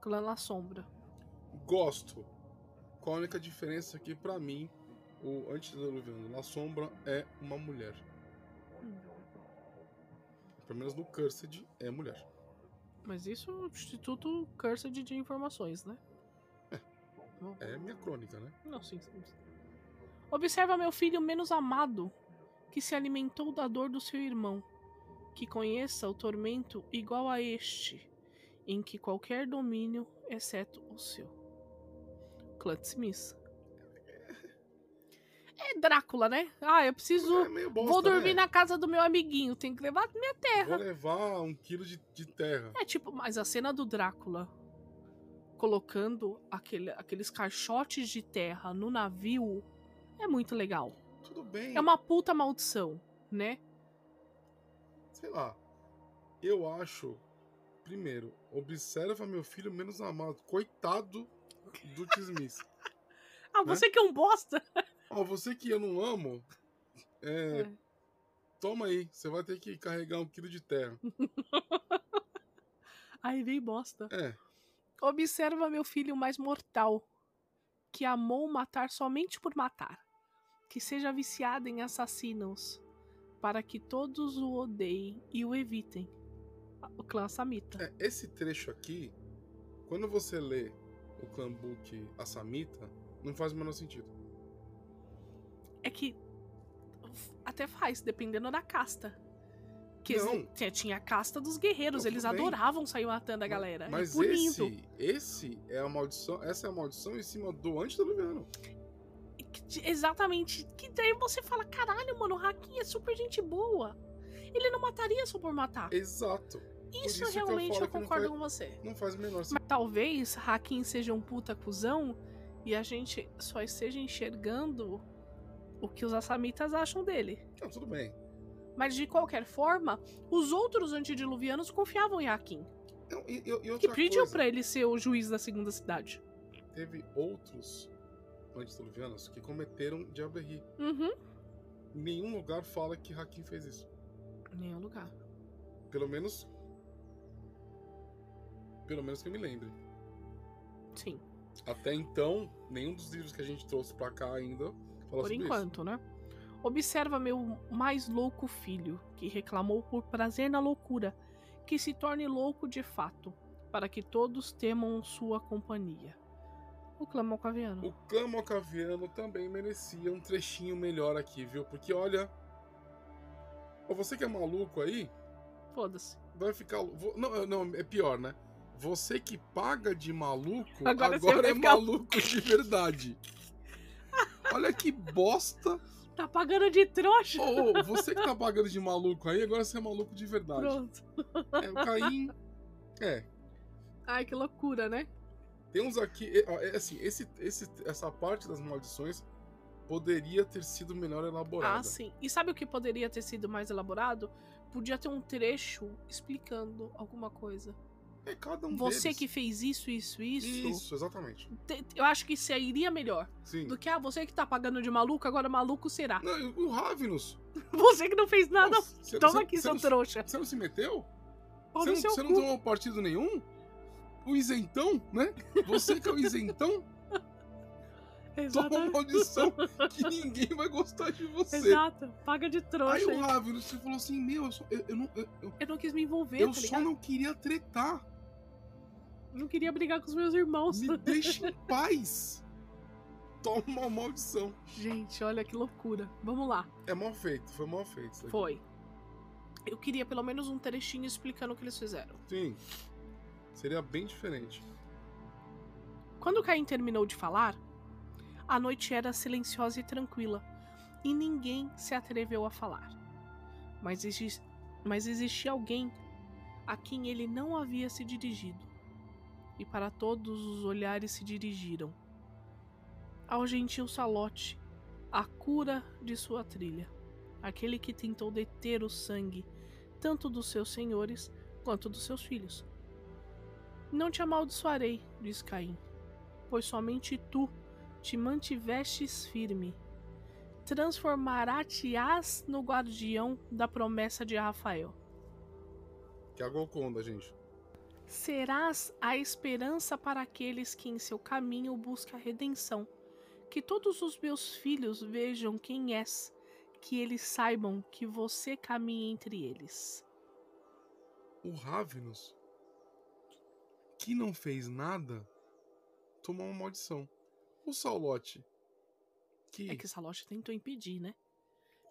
Clã La Sombra. Gosto. Qual a única diferença aqui pra mim? O antediluviano na sombra é uma mulher. Pelo menos no Cursed é mulher. Mas isso é o Instituto Cursed de Informações, né? É minha crônica, né? Não, sim. sim. Observa meu filho menos amado, que se alimentou da dor do seu irmão, que conheça o tormento igual a este, em que qualquer domínio, exceto o seu. Clutch Smith. É Drácula, né? Ah, eu preciso. É bosta, Vou dormir né? na casa do meu amiguinho, tem que levar minha terra. Vou levar um quilo de, de terra. É tipo, mas a cena do Drácula colocando aquele, aqueles caixotes de terra no navio é muito legal. Tudo bem. É uma puta maldição, né? sei lá. Eu acho. Primeiro, observa meu filho menos amado. Coitado do Tismis. Ah, você que é um bosta! Ó, você que eu não amo. É, É. Toma aí, você vai ter que carregar um quilo de terra. Aí vem bosta. É, Observa meu filho mais mortal, que amou matar somente por matar, que seja viciado em assassinos, para que todos o odeiem e o evitem. O clã Samita. é, esse trecho aqui, quando você lê o book a Samita, não faz o menor sentido. É que até faz, dependendo da casta. Que Não. exi- tinha- a casta dos guerreiros, Não, eles bem. adoravam sair matando a galera. Mas esse, esse é a maldição, essa é a maldição em cima do antediluviano. Exatamente. Que daí você fala, caralho, mano, o Hakim é super gente boa. Ele não mataria só por matar. Exato. Isso, isso eu realmente eu, não concordo com você. Não faz o menor sentido. Mas talvez Hakim seja um puta cuzão e a gente só esteja enxergando o que os assamitas acham dele. Não, tudo bem. Mas de qualquer forma, os outros antediluvianos confiavam em Hakim. Não, e, e- Que pediu coisa, pra ele ser o juiz da segunda cidade. teve outros antediluvianos que cometeram diaberri. Uhum. Nenhum lugar fala que Hakim fez isso. Nenhum lugar. Pelo menos. Pelo menos que eu me lembre. Sim. Até então, nenhum dos livros que a gente trouxe pra cá ainda fala Por enquanto, né? Observa meu mais louco filho, que reclamou por prazer na loucura, que se torne louco de fato, para que todos temam sua companhia. O clã malcaviano. isso. O clã Mocaviano também merecia um trechinho melhor aqui, viu? Porque olha. Você que é maluco aí, Foda-se. vai ficar. Não, não, é pior, né? Você que paga de maluco, Agora agora, é ficar- maluco de verdade. Olha que bosta. Tá pagando de trouxa? Ô, ô, você que tá pagando de maluco aí, agora você é maluco de verdade. Pronto. É, o Caim. É, Ai, que loucura, né? tem uns aqui. é, é assim, esse, esse, essa parte das maldições poderia ter sido melhor elaborada. Ah, sim. E sabe o que poderia ter sido mais elaborado? Podia ter um trecho explicando alguma coisa. É cada um Você deles. que fez isso, isso, isso. Isso, exatamente. Te- Eu acho que isso iria melhor. Sim. Do que, ah, você que tá pagando de maluco, agora maluco será. Não, e o Ravenus. Você que não fez nada, Nossa, você- toma você- aqui, você seu não- trouxa. Você não se meteu? Pau Você no não, seu você não cu. tomou partido nenhum? O isentão, né? Você que é o isentão, toma Exatamente. maldição que ninguém vai gostar de você. Exato. Paga de Aí trouxa. o aí. Ravenus você falou assim: Meu, eu, só- eu, eu não, eu, eu- não quis me envolver, eu tá só não queria tretar. Não queria brigar com os meus irmãos. Me deixa em paz. Toma uma maldição. Gente, olha que loucura. Vamos lá. É mal feito, foi mal feito. Foi. Eu queria pelo menos um trechinho explicando o que eles fizeram. Sim. Seria bem diferente. Quando Caim terminou de falar, a noite era silenciosa e tranquila, e ninguém se atreveu a falar. Mas, exi- mas existia alguém a quem ele não havia se dirigido, e para todos os olhares se dirigiram. Ao gentil Salote, a cura de sua trilha, aquele que tentou deter o sangue tanto dos seus senhores quanto dos seus filhos. Não te amaldiçoarei, diz Caim pois somente tu te mantivestes firme. Transformará-te-ás no guardião da promessa de Rafael. Que é a Golconda, gente. Serás a esperança para aqueles que em seu caminho buscam a redenção. Que todos os meus filhos vejam quem és, que eles saibam que você caminha entre eles. O Ravenus, que não fez nada, tomou uma maldição. O Saulote, que É que Salote tentou impedir, né?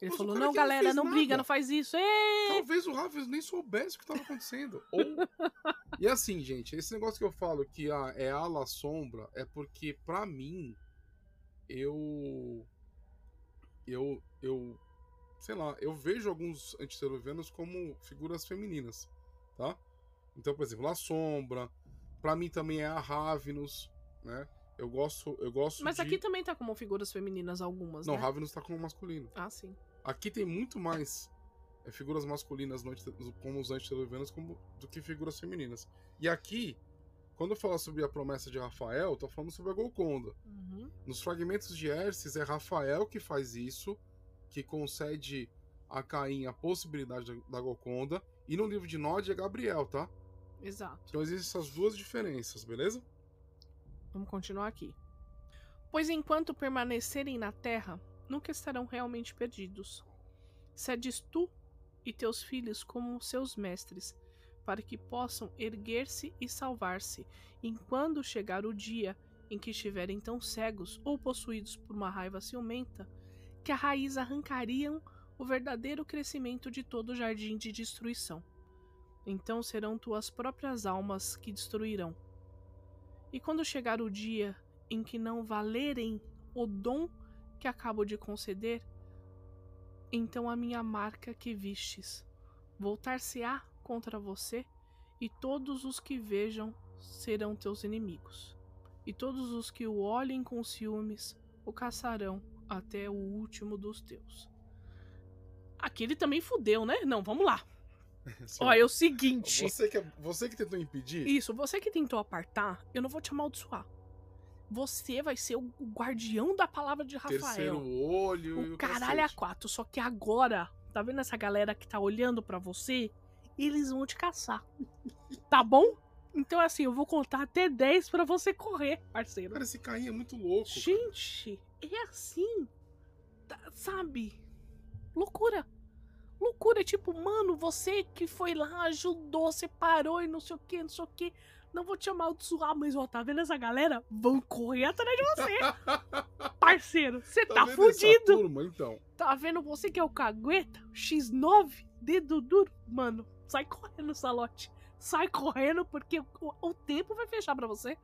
Ele Mas o falou: não, não galera, fez não briga, nada." não faz isso. Ê! talvez o Ravenus nem soubesse o que estava acontecendo. Ou... e assim, gente, esse negócio que eu falo que ah, é ala sombra é porque, pra mim, eu. Eu. Eu. Sei lá, eu vejo alguns antiteluvianos como figuras femininas, tá? Então, por exemplo, a Sombra, pra mim também é a Ravenus, né? Eu gosto, eu gosto Mas de... aqui também tá como figuras femininas algumas, Não, né? Ravenus tá como masculino. Ah, sim. Aqui tem muito mais é, figuras masculinas no como os antediluvianos como do que figuras femininas. E aqui, quando eu falo sobre a promessa de Rafael, eu tô falando sobre a Golconda. Uhum. Nos fragmentos de Herces é Rafael que faz isso, que concede a Caim a possibilidade da, da Golconda, e no livro de Nod é Gabriel, tá? Exato. Então existem essas duas diferenças, beleza? Vamos continuar aqui. Pois enquanto permanecerem na terra, nunca estarão realmente perdidos. Cedes tu e teus filhos como seus mestres, para que possam erguer-se e salvar-se, enquanto chegar o dia em que estiverem tão cegos ou possuídos por uma raiva ciumenta, que a raiz arrancariam o verdadeiro crescimento de todo o jardim de destruição. Então serão tuas próprias almas que destruirão. E quando chegar o dia em que não valerem o dom que acabo de conceder, então a minha marca que vistes voltar-se-á contra você, e todos os que vejam serão teus inimigos. E todos os que o olhem com ciúmes o caçarão até o último dos teus. Aqui ele também fudeu, né? Não, vamos lá. Olha, é o seguinte. você, que, é- você que tentou impedir, Isso, você que tentou apartar, eu não vou te amaldiçoar. Você vai ser o guardião da palavra de Rafael. terceiro olho e o o caralho é a quatro. Só que agora, tá vendo essa galera que tá olhando pra você? Eles vão te caçar. Tá bom? Então, assim, eu vou contar até 10 pra você correr, parceiro. Cara, esse Caim é muito louco. cara. Gente, é assim. Tá- sabe? Loucura. Loucura, tipo, mano, você que foi lá, ajudou, separou e não sei o que, não sei o que. Não vou te amaldiçoar, mas ó, tá vendo essa galera? Vão correr atrás de você, parceiro. Você tá, essa fudido. turma, então? Tá vendo você que é o cagueta? X9, dedo duro. Mano, sai correndo, Salote. Sai correndo porque o, o tempo vai fechar pra você.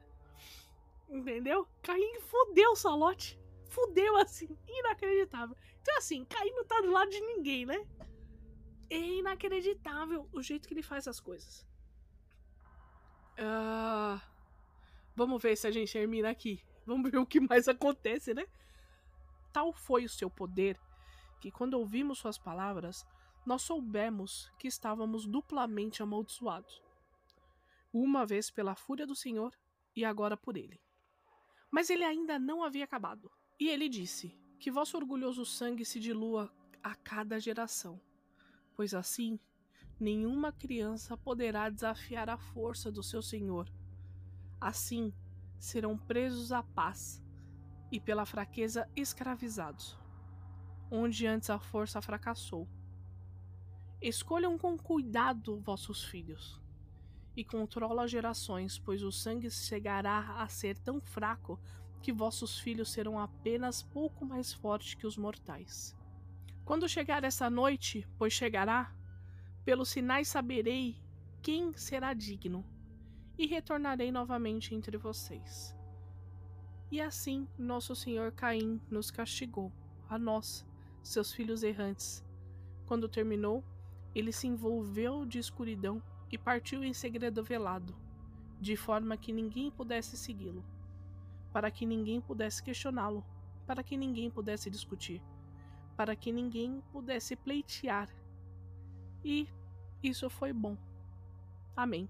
Entendeu? Caim fudeu, Salote. Fudeu assim, inacreditável. Então, assim, Caim não tá do lado de ninguém, né? É inacreditável o jeito que ele faz as coisas. Ah, vamos ver se a gente termina aqui. Vamos ver o que mais acontece, né? Tal foi o seu poder que, quando ouvimos suas palavras, nós soubemos que estávamos duplamente amaldiçoados. Uma vez pela fúria do Senhor e agora por ele. Mas ele ainda não havia acabado. E ele disse: Que vosso orgulhoso sangue se dilua a cada geração, pois assim nenhuma criança poderá desafiar a força do seu Senhor. Assim serão presos à paz e pela fraqueza escravizados, onde antes a força fracassou. Escolham com cuidado vossos filhos e controla as gerações, pois o sangue chegará a ser tão fraco que vossos filhos serão apenas pouco mais fortes que os mortais. Quando chegar essa noite, pois chegará, pelos sinais saberei quem será digno, e retornarei novamente entre vocês. E assim nosso Senhor Caim nos castigou, a nós, seus filhos errantes. Quando terminou, ele se envolveu de escuridão e partiu em segredo velado, de forma que ninguém pudesse segui-lo, para que ninguém pudesse questioná-lo, para que ninguém pudesse discutir, para que ninguém pudesse pleitear. E isso foi bom. Amém.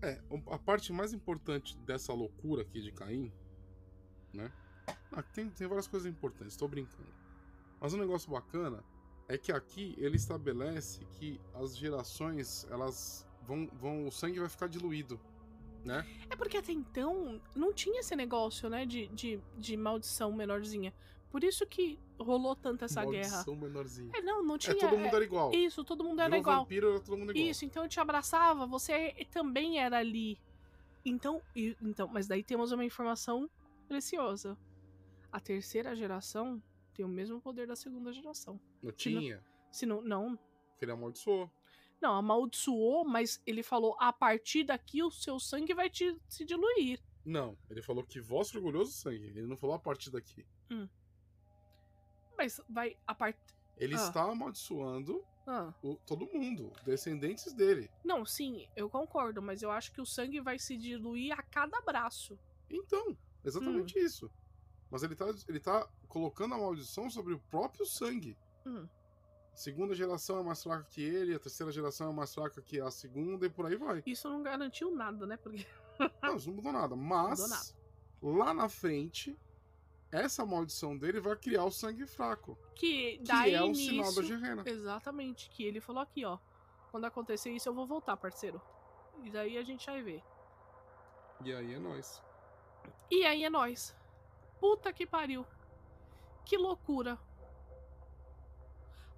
É, a parte mais importante dessa loucura aqui de Caim, né? Ah, tem, tem várias coisas importantes, tô brincando. Mas um negócio bacana é que aqui ele estabelece que as gerações, elas vão. vão o sangue vai ficar diluído, né? É porque até então não tinha esse negócio, né, de, de, de maldição menorzinha. Por isso que rolou tanta essa guerra. Maldição menorzinha. É, não, não tinha. É, todo mundo é, era igual. Isso, todo mundo era Virou igual. vampiro, era todo mundo igual. Isso, então eu te abraçava, você também era ali. Então, e- então, mas daí temos uma informação preciosa. A terceira geração tem o mesmo poder da segunda geração. Não tinha, Se não, não, porque ele amaldiçoou. não, amaldiçoou, mas ele falou: a partir daqui o seu sangue vai te, se diluir. Não, ele falou que vosso orgulhoso sangue. Ele não falou a partir daqui. Mas vai a partir. Ele Ah. está amaldiçoando Ah. o- todo mundo, descendentes dele. Não, sim, eu concordo, mas eu acho que o sangue vai se diluir a cada braço. Então, exatamente Hum. isso. Mas ele tá, ele tá colocando a maldição sobre o próprio sangue. Hum. segunda geração é mais fraca que ele, a terceira geração é mais fraca que a segunda e por aí vai. Isso não garantiu nada, né? Porque Não, isso não mudou nada. Mas, Mudou nada. lá na frente, essa maldição dele vai criar o sangue fraco. que Que é o sinal da Gerena. Exatamente, que ele falou aqui, ó. Quando acontecer isso, eu vou voltar, parceiro. E daí a gente vai ver. E aí é nóis. E aí é nóis. Puta que pariu. Que loucura.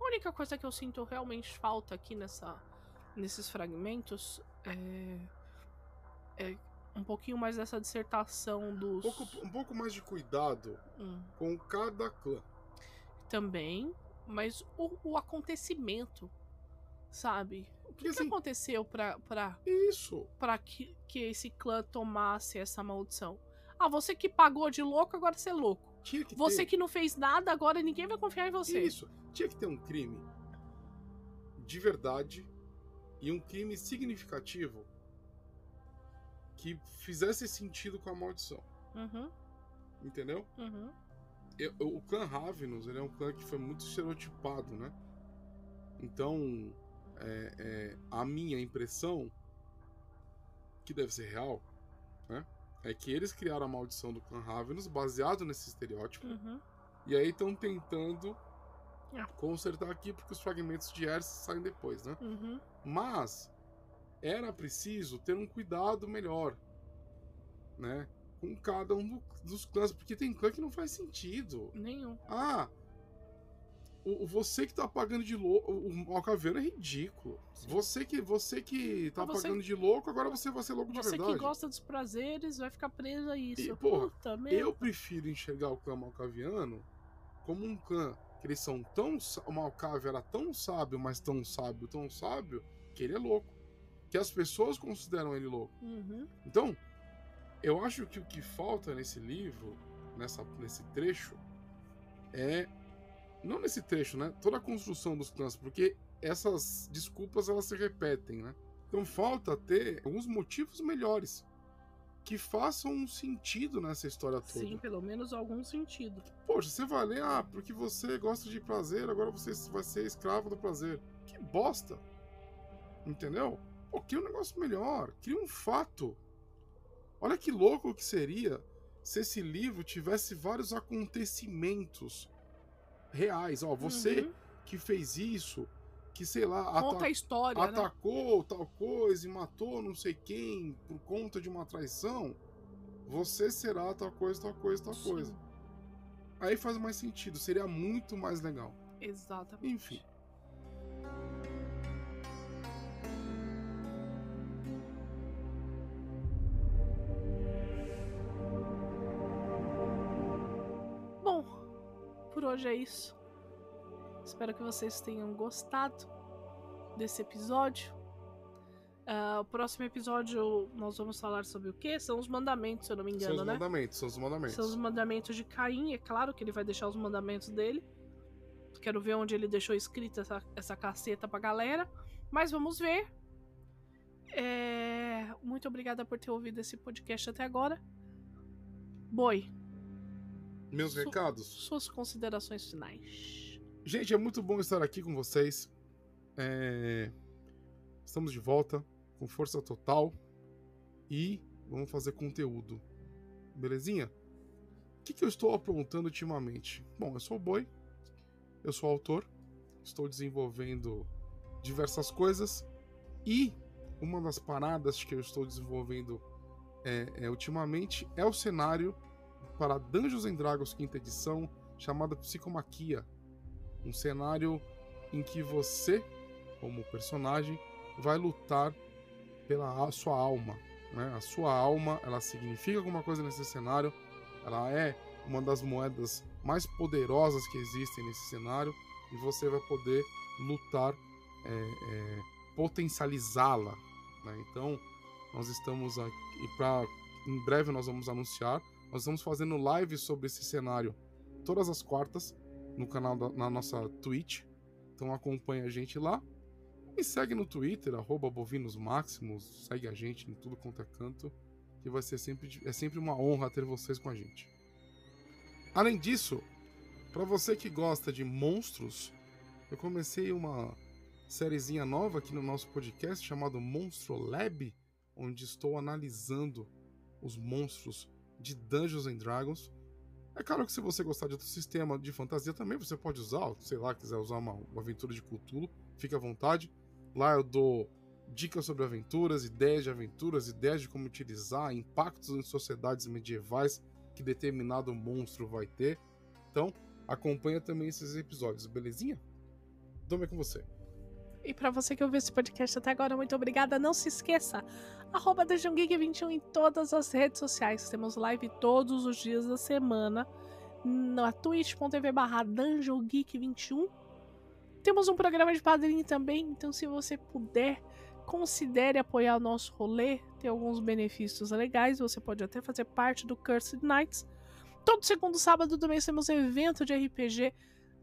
A única coisa que eu sinto realmente falta aqui nessa, nesses fragmentos é, é um pouquinho mais dessa dissertação Um dos. pouco, um pouco mais de cuidado Hum, com cada clã. também, mas o, o acontecimento, sabe? O que, Porque, que assim- aconteceu pra, pra, Isso. pra que, que esse clã tomasse essa maldição? Ah, você que pagou de louco, agora você é louco. Tinha que Você ter. que não fez nada, agora ninguém vai confiar em você. Isso. Tinha que ter um crime de verdade e um crime significativo que fizesse sentido com a maldição. Uhum, Entendeu? uhum. Eu- eu- o clã Ravenous ele é um clã que foi muito estereotipado, né? Então, é, é, a minha impressão, que deve ser real, né? É que eles criaram a maldição do clã Ravenous baseado nesse estereótipo. Uhum. E aí estão tentando Ah. consertar aqui porque os fragmentos de Erse saem depois, né? Uhum. Mas era preciso ter um cuidado melhor, né? Com cada um do- dos clãs, porque tem clã que não faz sentido. Nenhum. Ah, o, você que tá pagando de louco, o Malcaviano é ridículo. Sim. Você que você que tá Ah, você- pagando de louco, agora você vai ser louco de Você verdade. que gosta dos prazeres vai ficar preso a isso. E, porra, Puta merda. Eu prefiro enxergar o clã Malcaviano como um clã que eles são tão. O Malcavio era tão sábio, mas tão sábio, tão sábio, que ele é louco. Que as pessoas consideram ele louco. Uhum. Então, eu acho que o que falta nesse livro, nessa, nesse trecho, é. Não nesse trecho, né? Toda a construção dos clãs, porque essas desculpas elas se repetem, né? Então falta ter alguns motivos melhores que façam um sentido nessa história toda. Sim, pelo menos algum sentido. Poxa, você vai ler, ah, porque você gosta de prazer, agora você vai ser escravo do prazer. Que bosta! Entendeu? Pô, cria um negócio melhor, cria um fato. Olha que louco que seria se esse livro tivesse vários acontecimentos reais. Ó, você Uhum. que fez isso, que sei lá, Conta ata- a história, né? atacou tal coisa e matou não sei quem por conta de uma traição, você será tal coisa, tal coisa, tal Sim, coisa. Aí faz mais sentido, seria muito mais legal. Exatamente. Enfim. Hoje é isso. Espero que vocês tenham gostado desse episódio. Ah, o próximo episódio nós vamos falar sobre o que? São os mandamentos, se eu não me São engano, os né? mandamentos, são os mandamentos. São os mandamentos de Caim, é claro que ele vai deixar os mandamentos dele. Quero ver onde ele deixou escrita essa, essa caceta pra galera. Mas vamos ver. É, Muito obrigada por ter ouvido esse podcast até agora. Boi, Meus Su- recados. suas considerações finais. Gente, é muito bom estar aqui com vocês. É, Estamos de volta com força total e vamos fazer conteúdo. Belezinha? O que, que eu estou aprontando ultimamente? Bom, eu sou o Boi, eu sou autor, estou desenvolvendo diversas coisas e uma das paradas que eu estou desenvolvendo é, é, ultimamente é o cenário para Dungeons and Dragons quinta edição chamada Psicomaquia um cenário em que você, como personagem, vai lutar pela sua alma. Né? A sua alma, ela significa alguma coisa nesse cenário. Ela é uma das moedas mais poderosas que existem nesse cenário e você vai poder lutar, é, é, potencializá-la. né? Então, nós estamos aqui para em breve nós vamos anunciar. Nós estamos fazendo lives sobre esse cenário todas as quartas no canal da, na nossa Twitch. Então acompanha a gente lá. Me segue no Twitter, arroba bovinosmaximus, segue a gente em tudo quanto é canto, que vai ser sempre, é sempre uma honra ter vocês com a gente. Além disso, para você que gosta de monstros, eu comecei uma sériezinha nova aqui no nosso podcast chamado Monstro Lab, onde estou analisando os monstros de Dungeons and Dragons. É claro que se você gostar de outro sistema de fantasia também, você pode usar, sei lá, quiser usar uma, uma aventura de Cthulhu, fique à vontade. Lá eu dou dicas sobre aventuras, ideias de aventuras, ideias de como utilizar, impactos em sociedades medievais que determinado monstro vai ter. Então, acompanha também esses episódios, belezinha? Dome com você. E para você que ouviu esse podcast até agora, muito obrigada. Não se esqueça, arroba 21 em todas as redes sociais. Temos live todos os dias da semana na twitch.tv barra 21 Temos um programa de padrinho também, então se você puder, considere apoiar o nosso rolê. Tem alguns benefícios legais, você pode até fazer parte do Cursed Nights. Todo segundo sábado do mês temos evento de RPG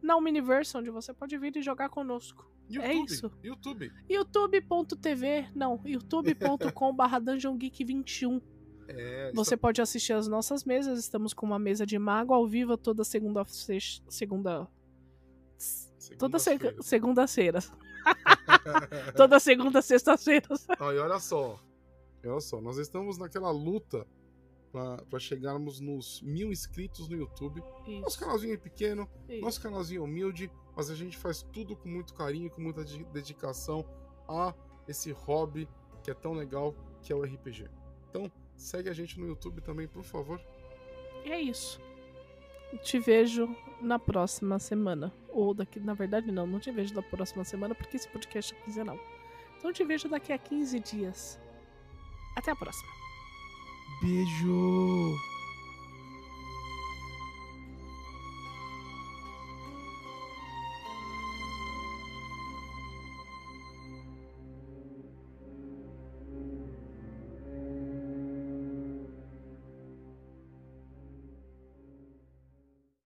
na Omniverse, onde você pode vir e jogar conosco. YouTube, é isso. YouTube. youtube.tv, não, youtube.com/barra dungeongeek21. É, você está... pode assistir as nossas mesas. Estamos com uma mesa de mago ao vivo toda segunda segunda toda segunda-feira. toda segunda sexta-feira. e olha só, olha só, nós estamos naquela luta para chegarmos nos mil inscritos no YouTube. Isso. Nosso canalzinho é pequeno, Isso. nosso canalzinho é humilde, mas a gente faz tudo com muito carinho, com muita dedicação a esse hobby que é tão legal que é o RPG. Então, segue a gente no YouTube também, por favor. E é isso. Te vejo na próxima semana. Ou daqui, na verdade, não, não te vejo na próxima semana porque esse podcast é quinzenal. Então te vejo daqui a 15 dias. Até a próxima. Beijo!